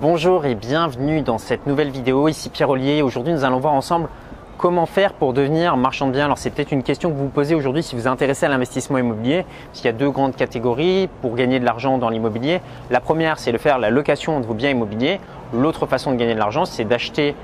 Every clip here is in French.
Bonjour et bienvenue dans cette nouvelle vidéo. Ici Pierre Ollier. Aujourd'hui, nous allons voir ensemble comment faire pour devenir marchand de biens. Alors, c'est peut-être une question que vous vous posez aujourd'hui si vous vous intéressez à l'investissement immobilier. Parce y a deux grandes catégories pour gagner de l'argent dans l'immobilier. La première, c'est de faire la location de vos biens immobiliers. L'autre façon de gagner de l'argent, c'est d'acheter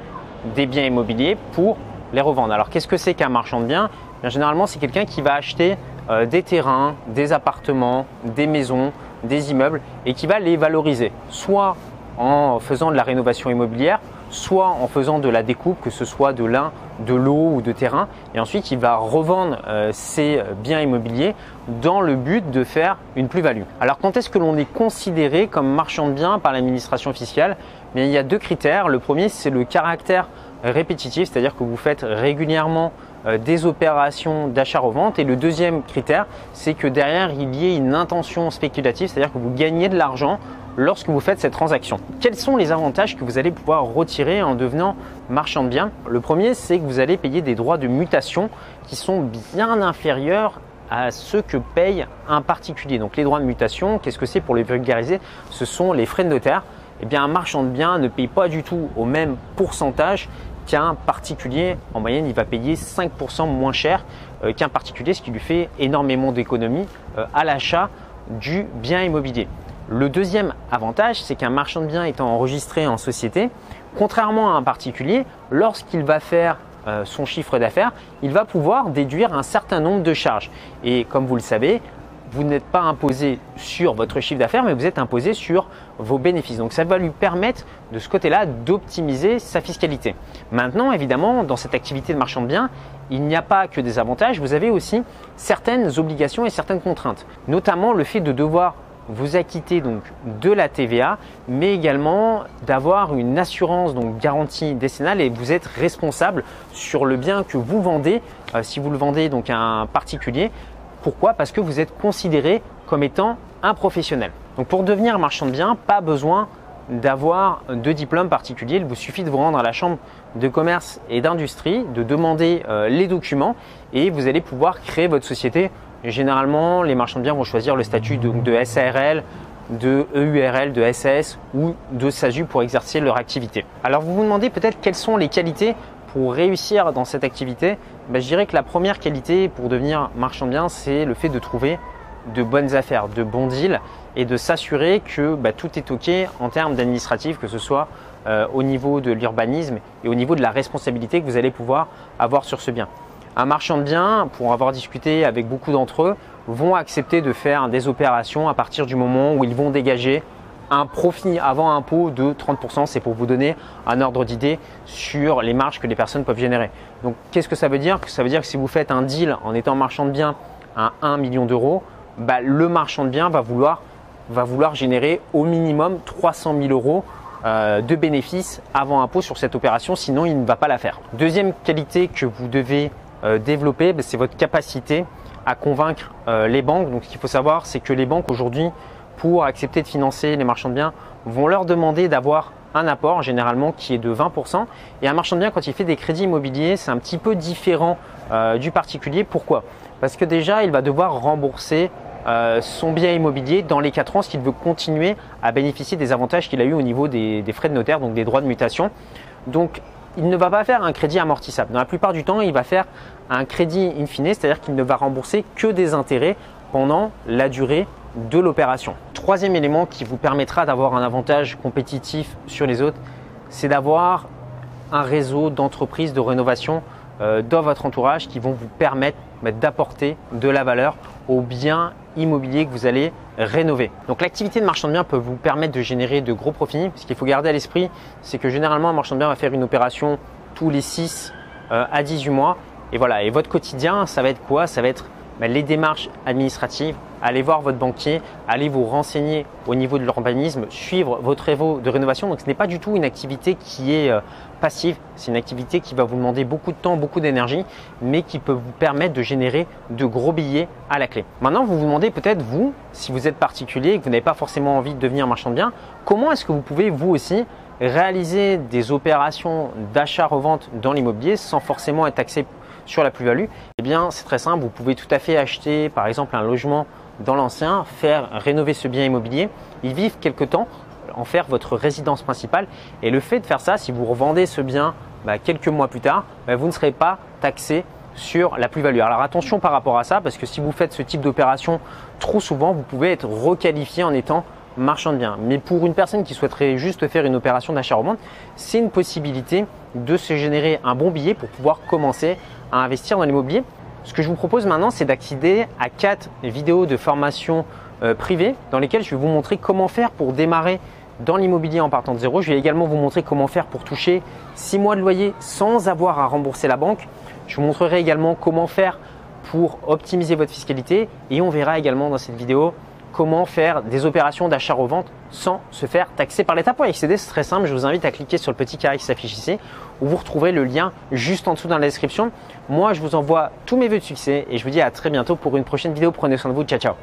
des biens immobiliers pour les revendre. Alors, qu'est-ce que c'est qu'un marchand de biens? Bien, Généralement, c'est quelqu'un qui va acheter euh, des terrains, des appartements, des maisons, des immeubles et qui va les valoriser. Soit en faisant de la rénovation immobilière, soit en faisant de la découpe, que ce soit de l'un, de l'eau ou de terrain. Et ensuite, il va revendre euh, ces biens immobiliers dans le but de faire une plus-value. Alors, quand est-ce que l'on est considéré comme marchand de biens par l'administration fiscale? Il y a deux critères. Le premier, c'est le caractère répétitif, c'est-à-dire que vous faites régulièrement euh, des opérations d'achat-revente. Et le deuxième critère, c'est que derrière, il y ait une intention spéculative, c'est-à-dire que vous gagnez de l'argent lorsque vous faites cette transaction. Quels sont les avantages que vous allez pouvoir retirer en devenant marchand de biens? Le premier, c'est que vous allez payer des droits de mutation qui sont bien inférieurs à ceux que paye un particulier. Donc les droits de mutation, qu'est-ce que c'est pour les vulgariser? Ce sont les frais de notaire. Eh bien, un marchand de biens ne paye pas du tout au même pourcentage qu'un particulier. En moyenne, il va payer 5% moins cher euh, qu'un particulier, ce qui lui fait énormément d'économies euh, à l'achat du bien immobilier. Le deuxième avantage, c'est qu'un marchand de biens étant enregistré en société, contrairement à un particulier, lorsqu'il va faire euh, son chiffre d'affaires, il va pouvoir déduire un certain nombre de charges. Et comme vous le savez, vous n'êtes pas imposé sur votre chiffre d'affaires, mais vous êtes imposé sur vos bénéfices. Donc ça va lui permettre de ce côté-là d'optimiser sa fiscalité. Maintenant, évidemment, dans cette activité de marchand de biens, il n'y a pas que des avantages, vous avez aussi certaines obligations et certaines contraintes, notamment le fait de devoir vous acquitter donc de la TVA, mais également d'avoir une assurance donc garantie décennale et vous êtes responsable sur le bien que vous vendez. Euh, si vous le vendez donc à un particulier, pourquoi? Parce que vous êtes considéré comme étant un professionnel. Donc pour devenir marchand de biens, pas besoin d'avoir de diplôme particulier. Il vous suffit de vous rendre à la chambre de commerce et d'industrie, de demander euh, les documents et vous allez pouvoir créer votre société généralement, les marchands de biens vont choisir le statut de, SARL, de EURL, de SAS ou de SASU pour exercer leur activité. Alors vous vous demandez peut-être quelles sont les qualités pour réussir dans cette activité. Ben, je dirais que la première qualité pour devenir marchand de biens, c'est le fait de trouver de bonnes affaires, de bons deals et de s'assurer que ben, tout est OK en termes d'administratif, que ce soit euh, au niveau de l'urbanisme et au niveau de la responsabilité que vous allez pouvoir avoir sur ce bien. Un marchand de biens, pour avoir discuté avec beaucoup d'entre eux, vont accepter de faire des opérations à partir du moment où ils vont dégager un profit avant impôt de 30%. C'est pour vous donner un ordre d'idée sur les marges que les personnes peuvent générer. Donc, qu'est-ce que ça veut dire? Ça veut dire que si vous faites un deal en étant marchand de biens à 1 million d'euros, bah, le marchand de biens va vouloir, va vouloir générer au minimum 300 000 euros euh, de bénéfices avant impôt sur cette opération, sinon il ne va pas la faire. Deuxième qualité que vous devez développer, ben, c'est votre capacité à convaincre euh, les banques. Donc ce qu'il faut savoir, c'est que les banques aujourd'hui, pour accepter de financer les marchands de biens, vont leur demander d'avoir un apport généralement qui est de 20%. Et un marchand de biens, quand il fait des crédits immobiliers, c'est un petit peu différent euh, du particulier. Pourquoi? Parce que déjà, il va devoir rembourser son bien immobilier dans les 4 ans s'il veut continuer à bénéficier des avantages qu'il a eu au niveau des, des, frais de notaire, donc des droits de mutation. Donc il ne va pas faire un crédit amortissable. Dans la plupart du temps, il va faire un crédit in fine, c'est-à-dire qu'il ne va rembourser que des intérêts pendant la durée de l'opération. Troisième élément qui vous permettra d'avoir un avantage compétitif sur les autres, c'est d'avoir un réseau d'entreprises de rénovation euh, dans votre entourage qui vont vous permettre bah, d'apporter de la valeur aux biens immobiliers que vous allez rénover. Donc l'activité de marchand de biens peut vous permettre de générer de gros profits. Ce qu'il faut garder à l'esprit, c'est que généralement un marchand de biens va faire une opération tous les 6 euh, à 18 mois. Et voilà, et votre quotidien, ça va être quoi? Ça va être les démarches administratives, allez voir votre banquier, allez vous renseigner au niveau de l'urbanisme, suivre votre révo de rénovation. Donc ce n'est pas du tout une activité qui est euh, passive, c'est une activité qui va vous demander beaucoup de temps, beaucoup d'énergie, mais qui peut vous permettre de générer de gros billets à la clé. Maintenant, vous vous demandez peut-être, vous, si vous êtes particulier et que vous n'avez pas forcément envie de devenir marchand de biens, comment est-ce que vous pouvez vous aussi réaliser des opérations d'achat-revente dans l'immobilier sans forcément être taxé sur la plus-value Eh bien, c'est très simple. Vous pouvez tout à fait acheter, par exemple, un logement dans l'ancien, faire rénover ce bien immobilier, y vivre quelque temps. en faire votre résidence principale. Et le fait de faire ça, si vous revendez ce bien bah, quelques mois plus tard, bah, vous ne serez pas taxé sur la plus-value. Alors attention par rapport à ça, parce que si vous faites ce type d'opération trop souvent, vous pouvez être requalifié en étant marchand de biens. Mais pour une personne qui souhaiterait juste faire une opération d'achat-revente, c'est une possibilité de se générer un bon billet pour pouvoir commencer à investir dans l'immobilier. Ce que je vous propose maintenant, c'est d'accéder à quatre vidéos de formation euh, privée dans lesquelles je vais vous montrer comment faire pour démarrer dans l'immobilier en partant de zéro. Je vais également vous montrer comment faire pour toucher 6 mois de loyer sans avoir à rembourser la banque. Je vous montrerai également comment faire pour optimiser votre fiscalité et on verra également dans cette vidéo comment faire des opérations d'achat-revente sans se faire taxer par l'État. Pour accéder, c'est très simple. Je vous invite à cliquer sur le petit carré qui s'affiche ici où vous retrouverez le lien juste en dessous dans la description. Moi, je vous envoie tous mes vœux de succès et je vous dis à très bientôt pour une prochaine vidéo. Prenez soin de vous. Ciao, ciao.